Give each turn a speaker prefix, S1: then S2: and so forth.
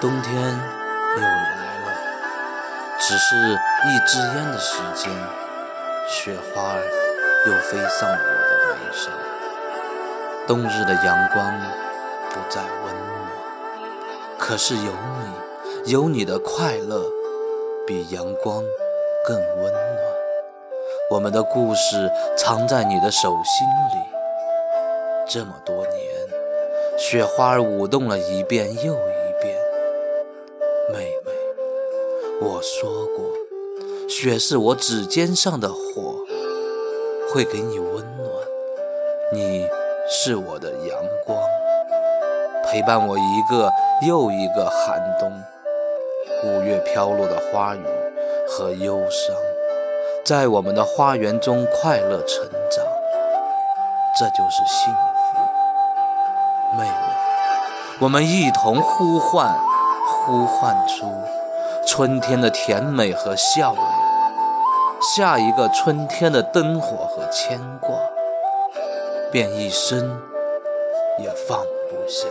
S1: 冬天又来了，只是一支烟的时间，雪花又飞上了我的眉梢。冬日的阳光不再温暖，可是有你，有你的快乐，比阳光更温暖。我们的故事藏在你的手心里，这么多年，雪花舞动了一遍又一遍。妹妹，我说过，雪是我指尖上的火，会给你温暖。你是我的阳光，陪伴我一个又一个寒冬。五月飘落的花雨和忧伤，在我们的花园中快乐成长，这就是幸福。妹妹，我们一同呼唤。呼唤出春天的甜美和笑脸，下一个春天的灯火和牵挂，便一生也放不下。